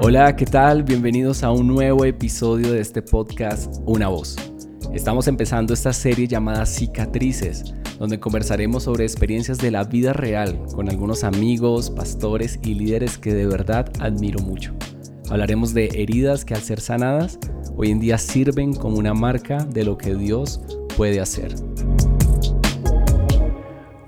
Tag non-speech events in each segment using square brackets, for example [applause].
Hola, ¿qué tal? Bienvenidos a un nuevo episodio de este podcast Una Voz. Estamos empezando esta serie llamada Cicatrices, donde conversaremos sobre experiencias de la vida real con algunos amigos, pastores y líderes que de verdad admiro mucho. Hablaremos de heridas que al ser sanadas, hoy en día sirven como una marca de lo que Dios puede hacer.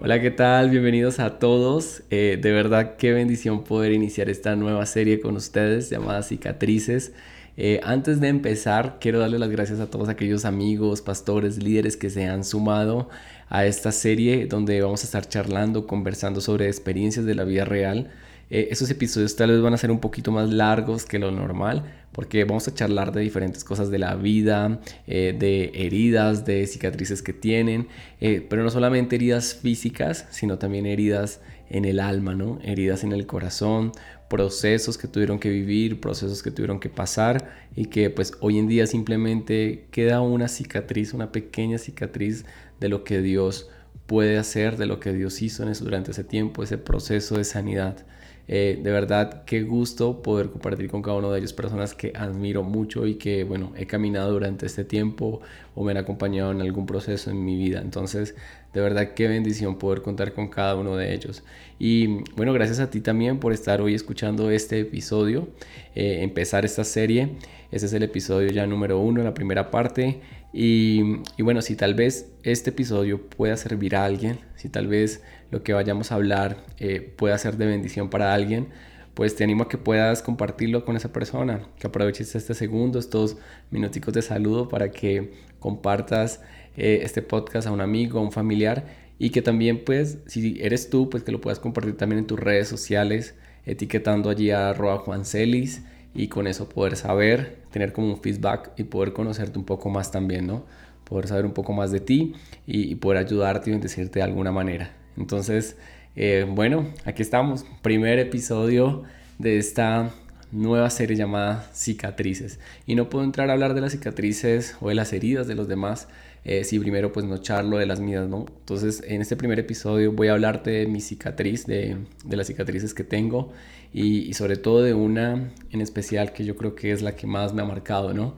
Hola, ¿qué tal? Bienvenidos a todos. Eh, de verdad, qué bendición poder iniciar esta nueva serie con ustedes llamada Cicatrices. Eh, antes de empezar, quiero darle las gracias a todos aquellos amigos, pastores, líderes que se han sumado a esta serie donde vamos a estar charlando, conversando sobre experiencias de la vida real. Eh, esos episodios tal vez van a ser un poquito más largos que lo normal porque vamos a charlar de diferentes cosas de la vida, eh, de heridas, de cicatrices que tienen, eh, pero no solamente heridas físicas, sino también heridas en el alma, ¿no? Heridas en el corazón, procesos que tuvieron que vivir, procesos que tuvieron que pasar y que pues hoy en día simplemente queda una cicatriz, una pequeña cicatriz de lo que Dios puede hacer, de lo que Dios hizo en durante ese tiempo, ese proceso de sanidad. Eh, de verdad, qué gusto poder compartir con cada uno de ellos personas que admiro mucho y que, bueno, he caminado durante este tiempo o me han acompañado en algún proceso en mi vida. Entonces, de verdad, qué bendición poder contar con cada uno de ellos. Y bueno, gracias a ti también por estar hoy escuchando este episodio, eh, empezar esta serie. Este es el episodio ya número uno, la primera parte. Y, y, bueno, si tal vez este episodio pueda servir a alguien, si tal vez lo que vayamos a hablar eh, pueda ser de bendición para alguien, pues te animo a que puedas compartirlo con esa persona, que aproveches este segundo, estos minuticos de saludo para que compartas eh, este podcast a un amigo, a un familiar y que también pues si eres tú, pues que lo puedas compartir también en tus redes sociales, etiquetando allí a Juan Celis y con eso poder saber, tener como un feedback y poder conocerte un poco más también, ¿no? Poder saber un poco más de ti y, poder ayudarte y bendecirte de alguna manera. Entonces, eh, bueno, aquí estamos, primer episodio de esta nueva serie llamada Cicatrices. Y no puedo entrar a hablar de las cicatrices o de las heridas de los demás eh, si primero pues no charlo de las mías, ¿no? Entonces en este primer episodio voy a hablarte de mi cicatriz, de, de las cicatrices que tengo y, sobre todo de una en especial que yo creo que es la que más me ha marcado, ¿no?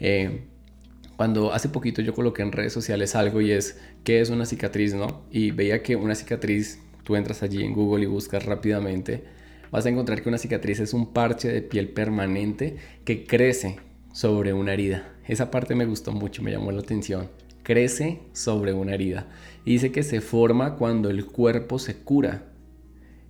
Eh, cuando hace poquito yo coloqué en redes sociales algo y es qué es una cicatriz, ¿no? Y veía que una cicatriz, tú entras allí en Google y buscas rápidamente, vas a encontrar que una cicatriz es un parche de piel permanente que crece sobre una herida. Esa parte me gustó mucho, me llamó la atención. Crece sobre una herida. Y dice que se forma cuando el cuerpo se cura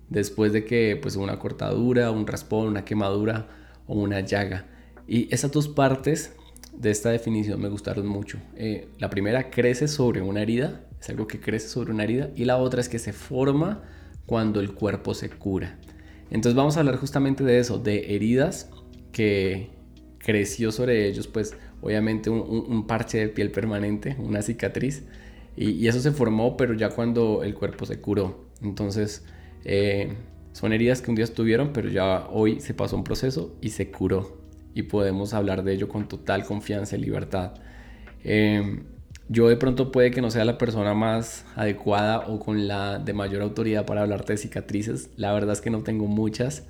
después de que pues una cortadura, un raspón, una quemadura o una llaga. Y esas dos partes de esta definición me gustaron mucho. Eh, la primera crece sobre una herida, es algo que crece sobre una herida, y la otra es que se forma cuando el cuerpo se cura. Entonces vamos a hablar justamente de eso, de heridas que creció sobre ellos, pues obviamente un, parche de piel permanente, una cicatriz, y, eso se formó, pero ya cuando el cuerpo se curó. Entonces eh, son heridas que un día estuvieron, pero ya hoy se pasó un proceso y se curó. Y podemos hablar de ello con total confianza y libertad. Eh, yo de pronto puede que no sea la persona más adecuada o con la de mayor autoridad para hablarte de cicatrices. La verdad es que no tengo muchas.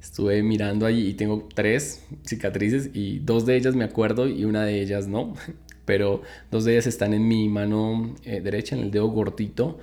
Estuve mirando allí y tengo tres cicatrices y dos de ellas me acuerdo y una de ellas no. [laughs] Pero dos de ellas están en mi mano eh, derecha, en el dedo gordito.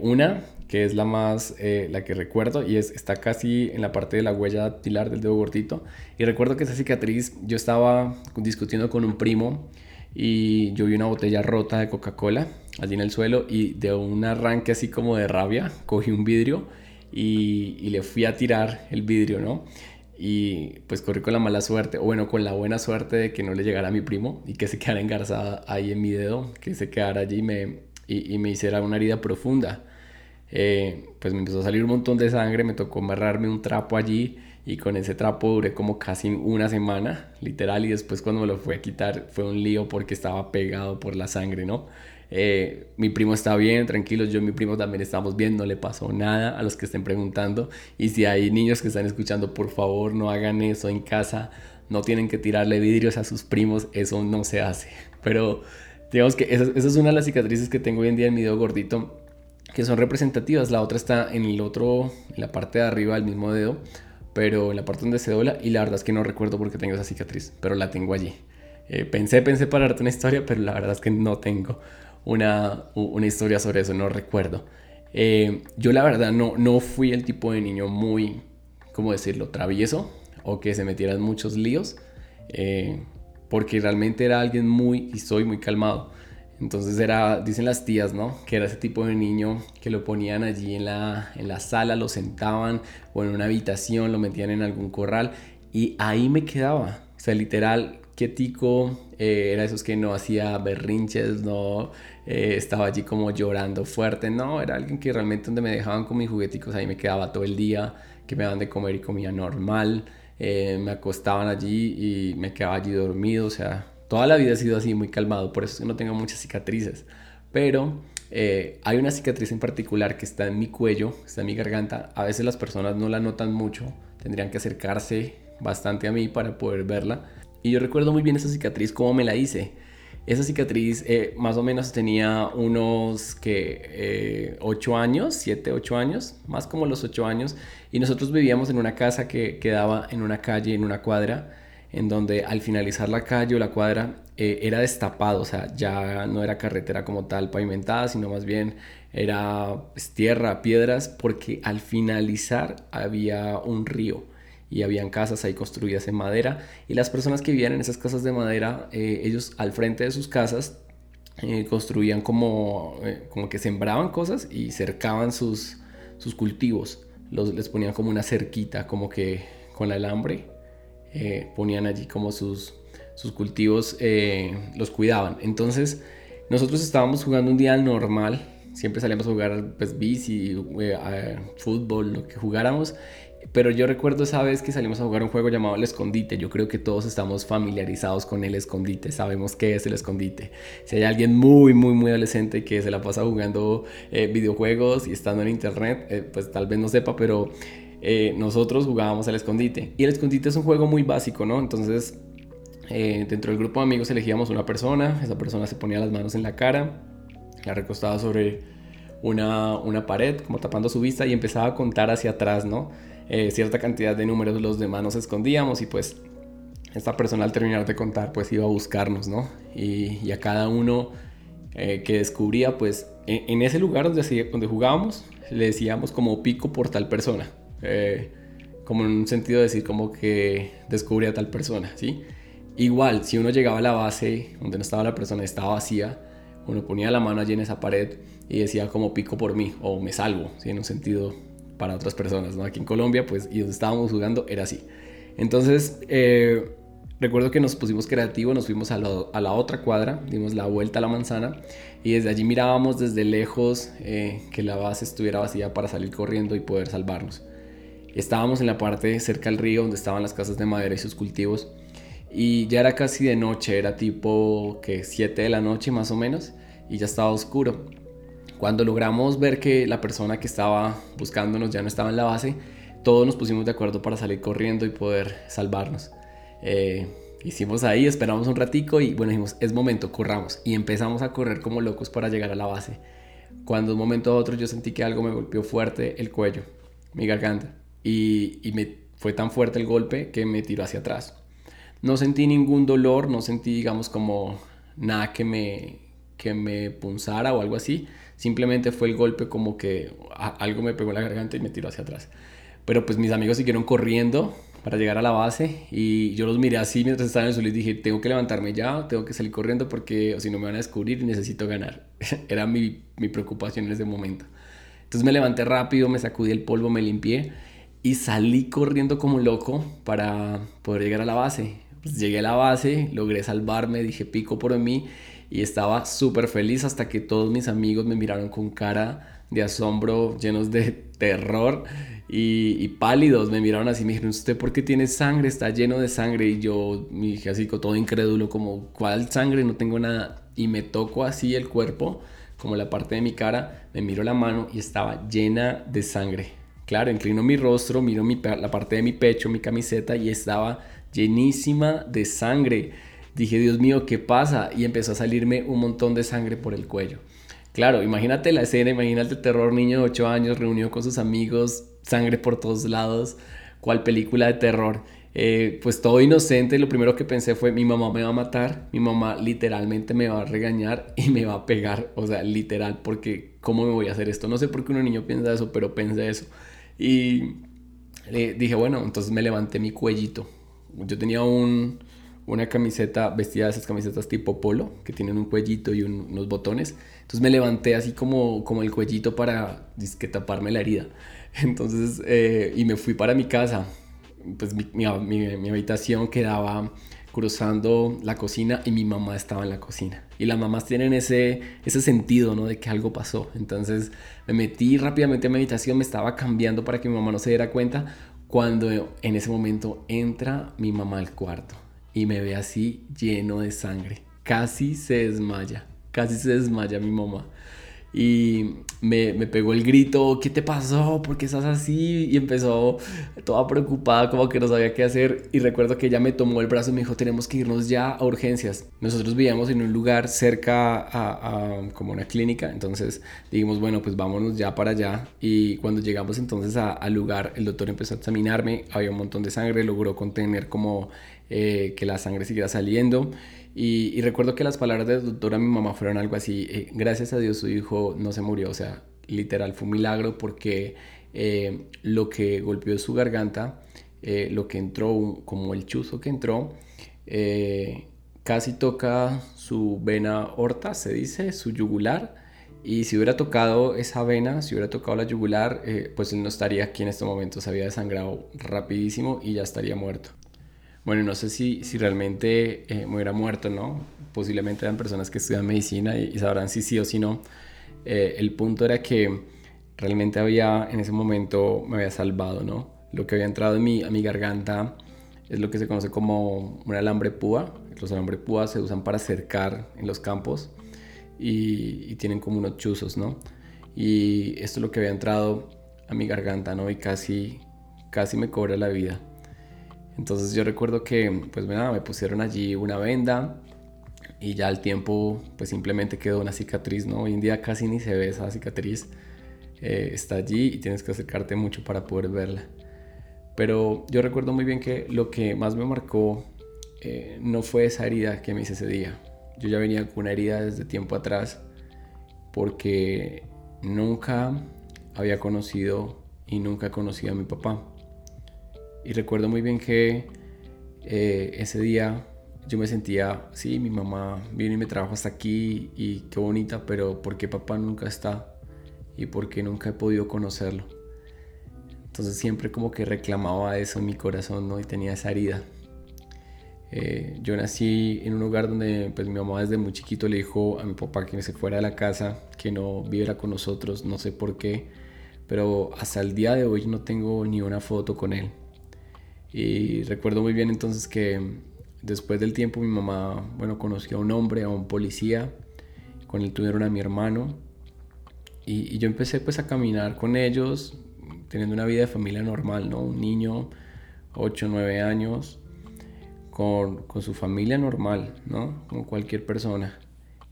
una que es la más, eh, la que recuerdo y es, está casi en la parte de la huella dactilar del dedo gordito. Y recuerdo que esa cicatriz, yo estaba discutiendo con un primo y yo vi una botella rota de Coca-Cola allí en el suelo y de un arranque así como de rabia, cogí un vidrio y, le fui a tirar el vidrio, ¿no? y pues corrí con la mala suerte, o bueno, con la buena suerte de que no le llegara a mi primo y que se quedara engarzada ahí en mi dedo, que se quedara allí y me, y me hiciera una herida profunda. Eh, pues me empezó a salir un montón de sangre, me tocó amarrarme un trapo allí y con ese trapo duré como casi una semana, literal, y después cuando me lo fui a quitar fue un lío porque estaba pegado por la sangre, ¿no? Eh, mi primo está bien, tranquilo, yo y mi primo también estamos bien, no le pasó nada a los que estén preguntando. Y si hay niños que están escuchando, por favor no hagan eso en casa, no tienen que tirarle vidrios a sus primos, eso no se hace. [laughs] Pero digamos que esa, esa es una de las cicatrices que tengo hoy en día en mi dedo gordito que son representativas. La otra está en el otro, en la parte de arriba del mismo dedo, pero en la parte donde se dobla. Y la verdad es que no recuerdo por qué tengo esa cicatriz, pero la tengo allí. Eh, pensé, pensé para darte una historia, pero la verdad es que no tengo una, una historia sobre eso, no recuerdo. Eh, yo la verdad no, no fui el tipo de niño muy, ¿cómo decirlo?, travieso o que se metiera en muchos líos, eh, porque realmente era alguien muy, y soy muy calmado. Entonces era, dicen las tías, ¿no? Que era ese tipo de niño que lo ponían allí en la, en la sala, lo sentaban o en una habitación, lo metían en algún corral y ahí me quedaba. O sea, literal, quietico, eh, era esos que no hacía berrinches, no eh, estaba allí como llorando fuerte, no, era alguien que realmente donde me dejaban con mis jugueticos, ahí me quedaba todo el día, que me daban de comer y comía normal, eh, me acostaban allí y me quedaba allí dormido, o sea, Toda la vida he sido así, muy calmado, por eso no tengo muchas cicatrices. Pero eh, hay una cicatriz en particular que está en mi cuello, está en mi garganta. A veces las personas no la notan mucho, tendrían que acercarse bastante a mí para poder verla. Y yo recuerdo muy bien esa cicatriz, cómo me la hice. Esa cicatriz eh, más o menos tenía unos que 8 eh, años, 7, 8 años, más como los 8 años. Y nosotros vivíamos en una casa que quedaba en una calle, en una cuadra en donde al finalizar la calle o la cuadra eh, era destapado, o sea, ya no era carretera como tal pavimentada, sino más bien era pues, tierra, piedras, porque al finalizar había un río y habían casas ahí construidas en madera. Y las personas que vivían en esas casas de madera, eh, ellos al frente de sus casas eh, construían como, como que sembraban cosas y cercaban sus, sus cultivos, los, les ponían como una cerquita, como que con alambre eh, ponían allí como sus, sus cultivos, eh, los cuidaban. Entonces, nosotros estábamos jugando un día normal, siempre salíamos a jugar pues bici, eh, fútbol, lo que jugáramos. Pero yo recuerdo esa vez que salimos a jugar un juego llamado el escondite. Yo creo que todos estamos familiarizados con el escondite, sabemos qué es el escondite. Si hay alguien muy, muy, muy adolescente que se la pasa jugando videojuegos y estando en internet, pues tal vez no sepa, pero eh, nosotros jugábamos al escondite. Y el escondite es un juego muy básico, ¿no? Entonces, eh, dentro del grupo de amigos elegíamos una persona, esa persona se ponía las manos en la cara, la recostaba sobre una, una pared, como tapando su vista, y empezaba a contar hacia atrás, ¿no? Eh, cierta cantidad de números los demás nos escondíamos y pues esta persona al terminar de contar pues iba a buscarnos, ¿no? Y, a cada uno que descubría pues en, ese lugar donde jugábamos le decíamos como pico por tal persona. Eh, como en un sentido de decir como que descubrí a tal persona, ¿sí? Igual, si uno llegaba a la base donde no estaba la persona, estaba vacía, uno ponía la mano allí en esa pared y decía como pico por mí o me salvo, ¿sí? En un sentido para otras personas, ¿no? Aquí en Colombia, pues, y donde estábamos jugando era así. Entonces, eh, recuerdo que nos pusimos creativos, nos fuimos a, a, la otra cuadra, dimos la vuelta a la manzana y desde allí mirábamos desde lejos eh, que la base estuviera vacía para salir corriendo y poder salvarnos. Estábamos en la parte cerca al río donde estaban las casas de madera y sus cultivos. Y ya era casi de noche, era tipo que 7 de la noche más o menos, y ya estaba oscuro. Cuando logramos ver que la persona que estaba buscándonos ya no estaba en la base, todos nos pusimos de acuerdo para salir corriendo y poder salvarnos. Eh, hicimos ahí, esperamos un ratico y bueno, dijimos, es momento, corramos. Y empezamos a correr como locos para llegar a la base. Cuando un momento a otro yo sentí que algo me golpeó fuerte el cuello, mi garganta y, me fue tan fuerte el golpe que me tiró hacia atrás. No sentí ningún dolor, no sentí, digamos, como nada que me, que me punzara o algo así. Simplemente fue el golpe como que algo me pegó en la garganta y me tiró hacia atrás. Pero pues mis amigos siguieron corriendo para llegar a la base y yo los miré así mientras estaban en el suelo y dije, tengo que levantarme ya, tengo que salir corriendo porque si no me van a descubrir y necesito ganar. [laughs] Era mi, mi preocupación en ese momento. Entonces me levanté rápido, me sacudí el polvo, me limpié y salí corriendo como loco para poder llegar a la base. Pues llegué a la base, logré salvarme, dije pico por mí y estaba súper feliz hasta que todos mis amigos me miraron con cara de asombro, llenos de [laughs] terror y, pálidos. Me miraron así, me dijeron, ¿usted por qué tiene sangre? Está lleno de sangre. Y yo me dije así, todo incrédulo, como, ¿cuál sangre? No tengo nada. Y me toco así el cuerpo, como la parte de mi cara, me miro la mano y estaba llena de sangre. Claro, inclino mi rostro, miro la parte de mi pecho, mi camiseta y estaba llenísima de sangre. Dije, Dios mío, ¿qué pasa? Y empezó a salirme un montón de sangre por el cuello. Claro, imagínate la escena, imagínate el terror, niño de 8 años reunido con sus amigos, sangre por todos lados, cual película de terror. Eh, pues todo inocente, lo primero que pensé fue mi mamá me va a matar, mi mamá literalmente me va a regañar y me va a pegar, o sea, literal, porque ¿cómo me voy a hacer esto? No sé por qué un niño piensa eso, pero pensé eso. Y le dije, bueno, entonces me levanté mi cuellito. Yo tenía un, una camiseta vestida de esas camisetas tipo polo, que tienen un cuellito y unos botones. Entonces me levanté así como, como el cuellito para taparme la herida. [laughs] Entonces, eh, y me fui para mi casa. Pues mi, mi, habitación quedaba cruzando la cocina y mi mamá estaba en la cocina. Y las mamás tienen ese, ese sentido, ¿no? De que algo pasó. Entonces me metí rápidamente a mi habitación, me estaba cambiando para que mi mamá no se diera cuenta. Cuando en ese momento entra mi mamá al cuarto y me ve así lleno de sangre. Casi se desmaya, casi se desmaya mi mamá y me, me, pegó el grito, ¿qué te pasó? ¿Por qué estás así? Y empezó toda preocupada, como que no sabía qué hacer. Y recuerdo que ella me tomó el brazo y me dijo, tenemos que irnos ya a urgencias. Nosotros vivíamos en un lugar cerca a, como una clínica, entonces dijimos, bueno, pues vámonos ya para allá. Y cuando llegamos entonces al lugar, el doctor empezó a examinarme, había un montón de sangre, logró contener como eh, que la sangre siguiera saliendo. Y, recuerdo que las palabras de la doctora mi mamá fueron algo así, eh, gracias a Dios su hijo no se murió, o sea, literal fue un milagro porque eh, lo que golpeó su garganta, eh, lo que entró, como el chuzo que entró, casi toca su vena horta, se dice, su yugular. Y si hubiera tocado esa vena, si hubiera tocado la yugular, pues él no estaría aquí en este momento, se había desangrado rapidísimo y ya estaría muerto. Bueno, no sé si, si realmente eh, me hubiera muerto, ¿no? Posiblemente eran personas que estudian medicina y, sabrán si sí o si no. Eh, el punto era que realmente había, en ese momento, me había salvado, ¿no? Lo que había entrado en mi, a mi garganta es lo que se conoce como un alambre púa. Los alambres púa se usan para cercar en los campos y, y tienen como unos chuzos, ¿no? Y esto es lo que había entrado a mi garganta, ¿no? Y casi, casi me cobra la vida. Entonces yo recuerdo que pues nada, me pusieron allí una venda y ya al tiempo pues simplemente quedó una cicatriz, ¿no? Hoy en día casi ni se ve esa cicatriz, eh, está allí y tienes que acercarte mucho para poder verla. Pero yo recuerdo muy bien que lo que más me marcó eh, no fue esa herida que me hice ese día. Yo ya venía con una herida desde tiempo atrás porque nunca había conocido y nunca conocido a mi papá. Y recuerdo muy bien que eh, ese día yo me sentía, sí, mi mamá vino y me trajo hasta aquí y qué bonita, pero ¿por qué papá nunca está? ¿Y por qué nunca he podido conocerlo? Entonces siempre como que reclamaba eso en mi corazón, ¿no? Y tenía esa herida. Eh, yo nací en un lugar donde pues mi mamá desde muy chiquito le dijo a mi papá que se fuera de la casa, que no viviera con nosotros, no sé por qué, pero hasta el día de hoy no tengo ni una foto con él. Y recuerdo muy bien entonces que después del tiempo mi mamá, bueno, conoció a un hombre, a un policía, con él tuvieron a mi hermano. Y, yo empecé pues a caminar con ellos, teniendo una vida de familia normal, ¿no? Un niño, 8, 9 años, con, con su familia normal, ¿no? Como cualquier persona.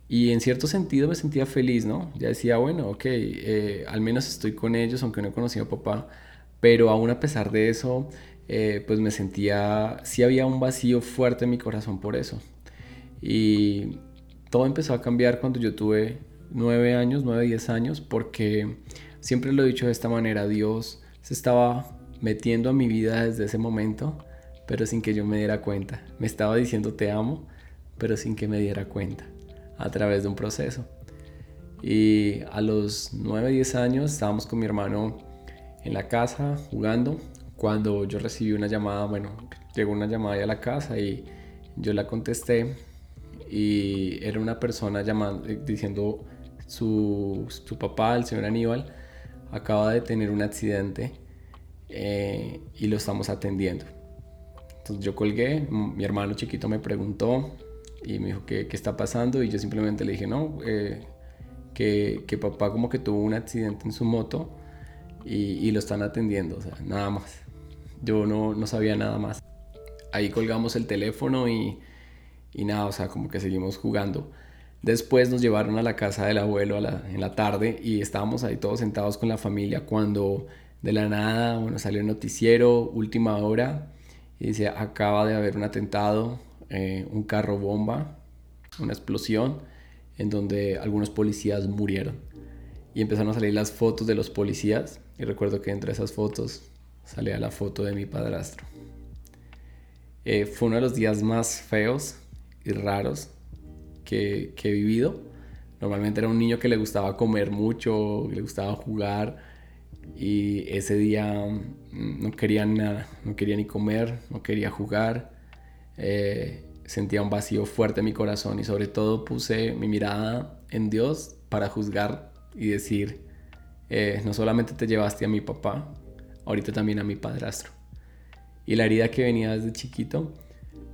Y en cierto sentido me sentía feliz, ¿no? Ya decía, bueno, ok, eh, al menos estoy con ellos, aunque no he conocido a papá. Pero aún a pesar de eso, eh, pues me sentía, sí había un vacío fuerte en mi corazón por eso. Y todo empezó a cambiar cuando yo tuve nueve años, nueve, diez años, porque siempre lo he dicho de esta manera, Dios se estaba metiendo a mi vida desde ese momento, pero sin que yo me diera cuenta. Me estaba diciendo te amo, pero sin que me diera cuenta, a través de un proceso. Y a los 9, 10 años estábamos con mi hermano en la casa jugando cuando yo recibí una llamada, bueno, llegó una llamada a la casa y yo la contesté y era una persona llamando, diciendo, su, su papá, el señor Aníbal, acaba de tener un accidente eh, y lo estamos atendiendo. Entonces yo colgué, mi hermano chiquito me preguntó y me dijo qué, qué está pasando y yo simplemente le dije, no, eh, que, que, papá como que tuvo un accidente en su moto y, y, lo están atendiendo, o sea, nada más. Yo no, no sabía nada más. Ahí colgamos el teléfono y, y nada, o sea, como que seguimos jugando. Después nos llevaron a la casa del abuelo en la tarde y estábamos ahí todos sentados con la familia cuando de la nada, bueno, salió el noticiero, última hora, y dice, acaba de haber un atentado, eh, un carro bomba, una explosión, en donde algunos policías murieron. Y empezaron a salir las fotos de los policías, y recuerdo que entre esas fotos salía la foto de mi padrastro. Eh, fue uno de los días más feos y raros que, he vivido. Normalmente era un niño que le gustaba comer mucho, le gustaba jugar, y ese día mm, no quería nada, no quería ni comer, no quería jugar, eh, sentía un vacío fuerte en mi corazón y sobre todo puse mi mirada en Dios para juzgar y decir, eh, no solamente te llevaste a mi papá, ahorita también a mi padrastro. Y la herida que venía desde chiquito,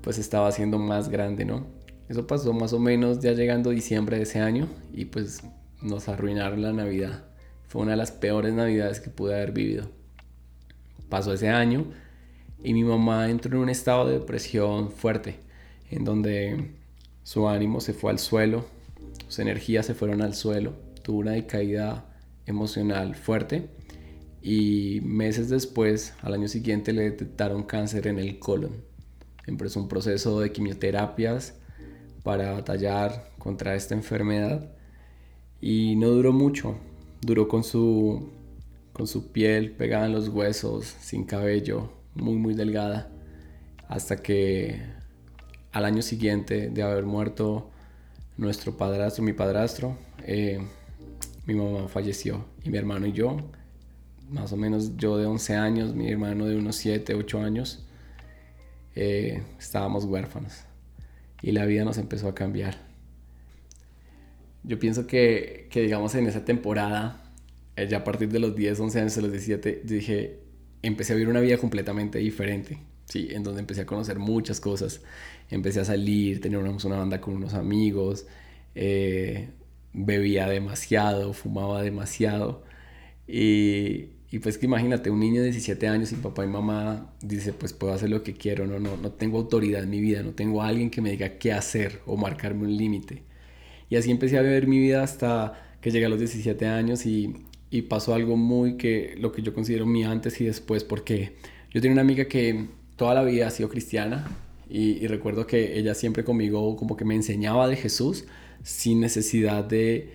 pues estaba siendo más grande, ¿no? Eso pasó más o menos ya llegando diciembre de ese año y pues nos arruinaron la Navidad. Fue una de las peores navidades que pude haber vivido. Pasó ese año y mi mamá entró en un estado de depresión fuerte, en donde su ánimo se fue al suelo, sus energías se fueron al suelo, tuvo una decaída emocional fuerte y meses después, al año siguiente, le detectaron cáncer en el colon. Empezó un proceso de quimioterapias para batallar contra esta enfermedad y no duró mucho, duró con su, con su piel pegada en los huesos, sin cabello, muy muy delgada, hasta que al año siguiente de haber muerto nuestro padrastro, mi padrastro, eh, mi mamá falleció y mi hermano y yo, más o menos yo de 11 años, mi hermano de unos 7, 8 años, eh, estábamos huérfanos y la vida nos empezó a cambiar. Yo pienso que, que, digamos, en esa temporada, eh, ya a partir de los 10, 11 años, los 17, dije, empecé a vivir una vida completamente diferente, ¿sí? En donde empecé a conocer muchas cosas. Empecé a salir, teníamos una banda con unos amigos, eh, bebía demasiado, fumaba demasiado. Y, y, pues que imagínate, un niño de 17 años y papá y mamá dice, pues puedo hacer lo que quiero, no, no, no tengo autoridad en mi vida, no tengo alguien que me diga qué hacer o marcarme un límite. Y así empecé a vivir mi vida hasta que llegué a los 17 años y, y pasó algo muy que lo que yo considero mi antes y después, porque yo tenía una amiga que toda la vida ha sido cristiana y, recuerdo que ella siempre conmigo como que me enseñaba de Jesús sin necesidad de,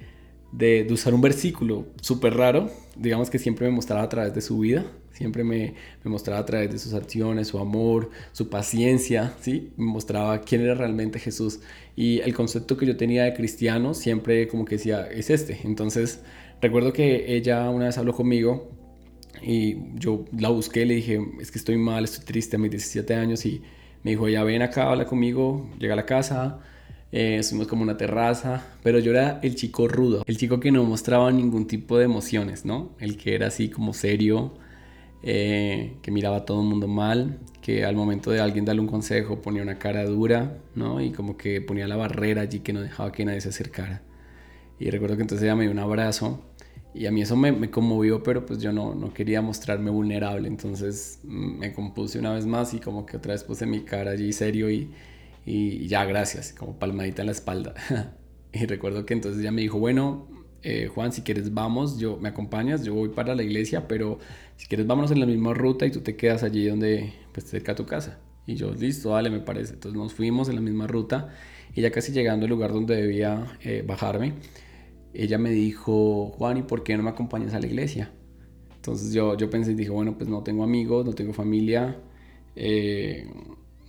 de usar un versículo súper raro, digamos que siempre me mostraba a través de su vida, siempre me, me, mostraba a través de sus acciones, su amor, su paciencia, ¿sí? Me mostraba quién era realmente Jesús. Y el concepto que yo tenía de cristiano siempre como que decía, es este. Entonces, recuerdo que ella una vez habló conmigo y yo la busqué, le dije, es que estoy mal, estoy triste a mis 17 años y me dijo, ya ven acá, habla conmigo, llega a la casa, eh, subimos como una terraza, pero yo era el chico rudo, el chico que no mostraba ningún tipo de emociones, ¿no? El que era así como serio, eh, que miraba a todo el mundo mal, que al momento de alguien darle un consejo ponía una cara dura, ¿no? Y como que ponía la barrera allí que no dejaba que nadie se acercara. Y recuerdo que entonces ella me dio un abrazo y a mí eso me, me conmovió, pero pues yo no, no, quería mostrarme vulnerable, entonces mm, me compuse una vez más y como que otra vez puse mi cara allí serio y, y ya, gracias, como palmadita en la espalda. [laughs] y recuerdo que entonces ella me dijo, bueno, eh, Juan, si quieres vamos, yo me acompañas, yo voy para la iglesia, pero si quieres vámonos en la misma ruta y tú te quedas allí donde, pues cerca tu casa. Y yo, listo, dale, me parece. Entonces nos fuimos en la misma ruta y ya casi llegando al lugar donde debía eh, bajarme, ella me dijo, Juan, ¿y por qué no me acompañas a la iglesia? Entonces yo, yo pensé y dije, bueno, pues no tengo amigos, no tengo familia, eh,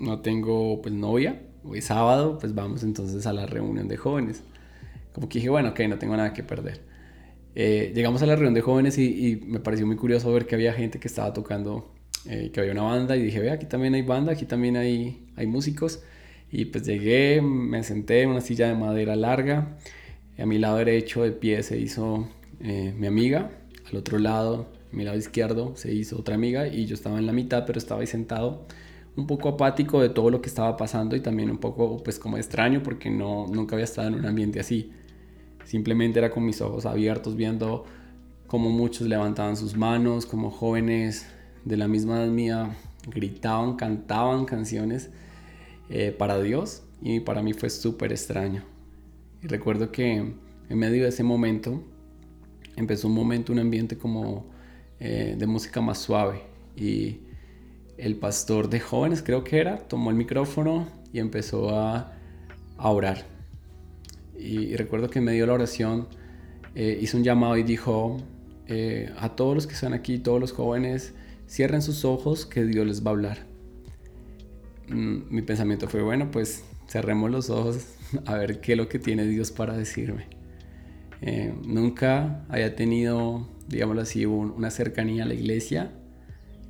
no tengo pues novia, hoy sábado, pues vamos entonces a la reunión de jóvenes como que dije, bueno, ok, no tengo nada que perder. Eh, llegamos a la reunión de jóvenes y, y, me pareció muy curioso ver que había gente que estaba tocando, eh, que había una banda y dije, ve, aquí también hay banda, aquí también hay, hay músicos. Y pues llegué, me senté en una silla de madera larga, A mi lado derecho de pie se hizo eh, mi amiga, al otro lado, a mi lado izquierdo, se hizo otra amiga y yo estaba en la mitad, pero estaba ahí sentado un poco apático de todo lo que estaba pasando y también un poco pues como extraño porque no, nunca había estado en un ambiente así. Simplemente era con mis ojos abiertos viendo cómo muchos levantaban sus manos, como jóvenes de la misma edad mía gritaban, cantaban canciones eh, para Dios y para mí fue súper extraño. Y recuerdo que en medio de ese momento empezó un momento, un ambiente como eh, de música más suave y el pastor de jóvenes creo que era, tomó el micrófono y empezó a, orar. Y, recuerdo que en medio de la oración eh, hizo un llamado y dijo a todos los que están aquí, todos los jóvenes, cierren sus ojos que Dios les va a hablar. Mm, mi pensamiento fue, bueno, pues cerremos los ojos [laughs] a ver qué es lo que tiene Dios para decirme. Eh, nunca haya tenido, digámoslo así, una cercanía a la iglesia,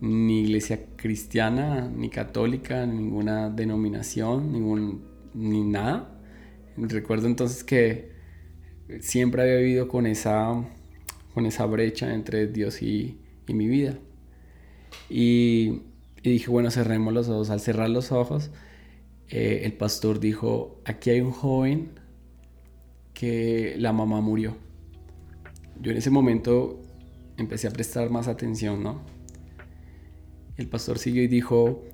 ni iglesia cristiana, ni católica, ninguna denominación, ningún, ni nada. Recuerdo entonces que siempre había vivido con esa, con esa brecha entre Dios y mi vida. Y, dije, bueno, cerremos los ojos. Al cerrar los ojos, eh, el pastor dijo, aquí hay un joven que la mamá murió. Yo en ese momento empecé a prestar más atención, ¿no? El pastor siguió y dijo,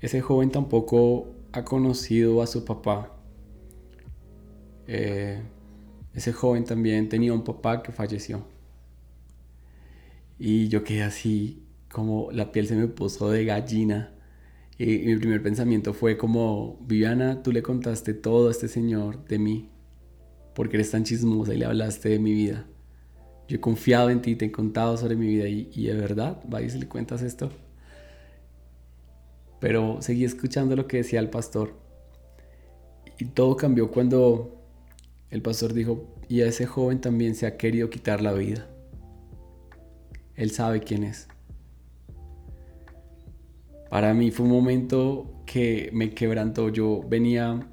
ese joven tampoco ha conocido a su papá. Eh, ese joven también tenía un papá que falleció. Y yo quedé así, como la piel se me puso de gallina. Y mi primer pensamiento fue como, Viviana, tú le contaste todo a este señor de mí, porque eres tan chismosa y le hablaste de mi vida. Yo he confiado en ti, te he contado sobre mi vida y, y de verdad, vayas y le cuentas esto. Pero seguí escuchando lo que decía el pastor. Y todo cambió cuando el pastor dijo, y a ese joven también se ha querido quitar la vida. Él sabe quién es. Para mí fue un momento que me quebrantó. Yo venía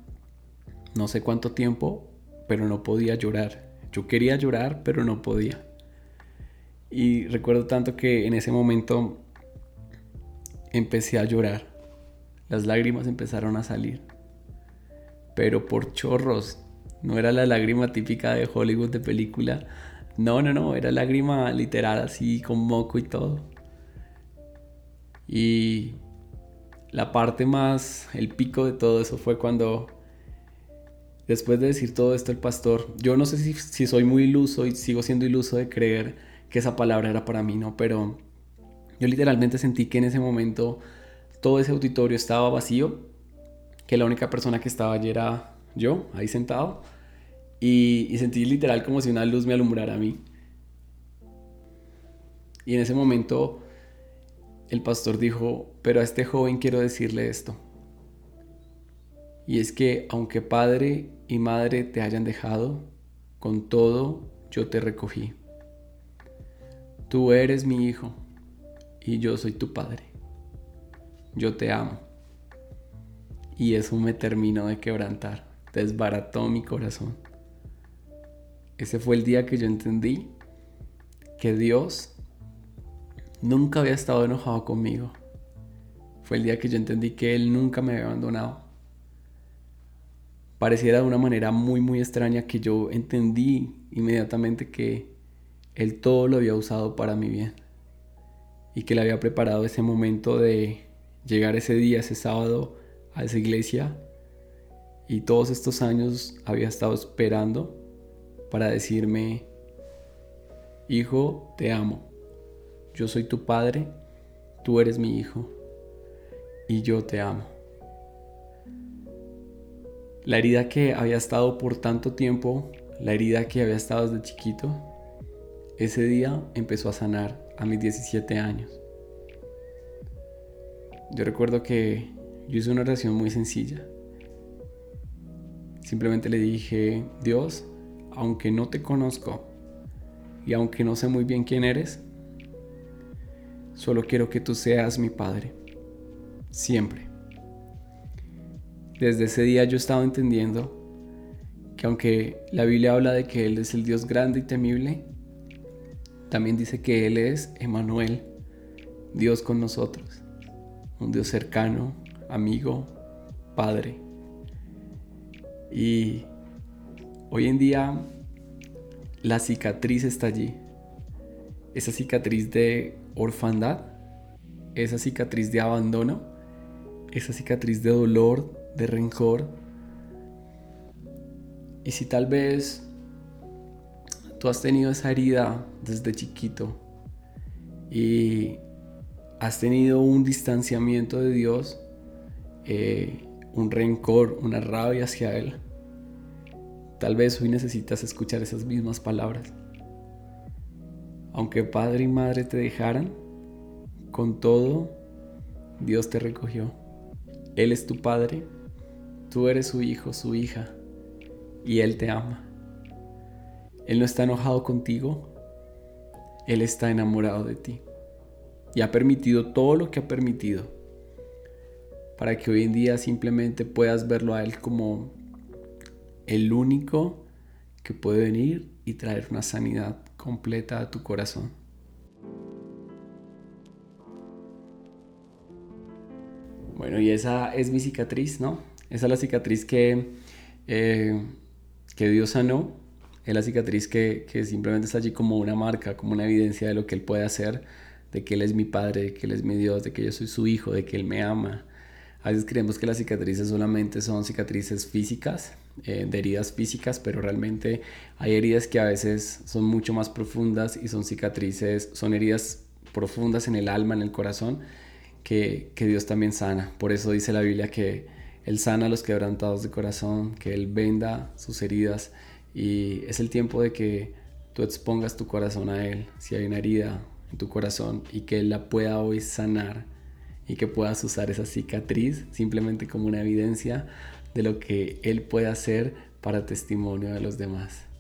no sé cuánto tiempo, pero no podía llorar. Yo quería llorar, pero no podía. Y recuerdo tanto que en ese momento empecé a llorar. Las lágrimas empezaron a salir. Pero por chorros. No era la lágrima típica de Hollywood de película. No, no, no. Era lágrima literal así con moco y todo. Y la parte más, el pico de todo eso fue cuando, después de decir todo esto el pastor, yo no sé si, soy muy iluso y sigo siendo iluso de creer que esa palabra era para mí, ¿no? Pero yo literalmente sentí que en ese momento todo ese auditorio estaba vacío, que la única persona que estaba allí era yo, ahí sentado, y, sentí literal como si una luz me alumbrara a mí. Y en ese momento el pastor dijo, pero a este joven quiero decirle esto. Y es que aunque padre y madre te hayan dejado, con todo yo te recogí. Tú eres mi hijo y yo soy tu padre. Yo te amo. Y eso me terminó de quebrantar, desbarató mi corazón. Ese fue el día que yo entendí que Dios nunca había estado enojado conmigo. Fue el día que yo entendí que Él nunca me había abandonado. Pareciera de una manera muy, muy extraña que yo entendí inmediatamente que Él todo lo había usado para mi bien. Y que le había preparado ese momento de llegar ese día, ese sábado, a esa iglesia. Y todos estos años había estado esperando para decirme, hijo, te amo yo soy tu padre, tú eres mi hijo y yo te amo. La herida que había estado por tanto tiempo, la herida que había estado desde chiquito, ese día empezó a sanar a mis 17 años. Yo recuerdo que yo hice una oración muy sencilla. Simplemente le dije, Dios, aunque no te conozco y aunque no sé muy bien quién eres, Solo quiero que tú seas mi Padre. Siempre. Desde ese día yo estaba entendiendo que aunque la Biblia habla de que Él es el Dios grande y temible, también dice que Él es Emanuel, Dios con nosotros, un Dios cercano, amigo, Padre. Y hoy en día la cicatriz está allí. Esa cicatriz de orfandad, esa cicatriz de abandono, esa cicatriz de dolor, de rencor. Y si tal vez tú has tenido esa herida desde chiquito y has tenido un distanciamiento de Dios, eh, un rencor, una rabia hacia Él, tal vez hoy necesitas escuchar esas mismas palabras. Aunque padre y madre te dejaran, con todo, Dios te recogió. Él es tu padre, tú eres su hijo, su hija, y Él te ama. Él no está enojado contigo, Él está enamorado de ti. Y ha permitido todo lo que ha permitido para que hoy en día simplemente puedas verlo a Él como el único que puede venir y traer una sanidad completa a tu corazón. Bueno, y esa es mi cicatriz, ¿no? Esa es la cicatriz que, eh, que Dios sanó es la cicatriz que, simplemente está allí como una marca, como una evidencia de lo que Él puede hacer, de que Él es mi Padre, de que Él es mi Dios, de que yo soy su Hijo, de que Él me ama. A veces creemos que las cicatrices solamente son cicatrices físicas, eh, de heridas físicas, pero realmente hay heridas que a veces son mucho más profundas y son cicatrices, son heridas profundas en el alma, en el corazón, que, que Dios también sana. Por eso dice la Biblia que Él sana a los quebrantados de corazón, que Él venda sus heridas y es el tiempo de que tú expongas tu corazón a Él, si hay una herida en tu corazón y que Él la pueda hoy sanar y que puedas usar esa cicatriz simplemente como una evidencia de lo que Él puede hacer para testimonio de los demás.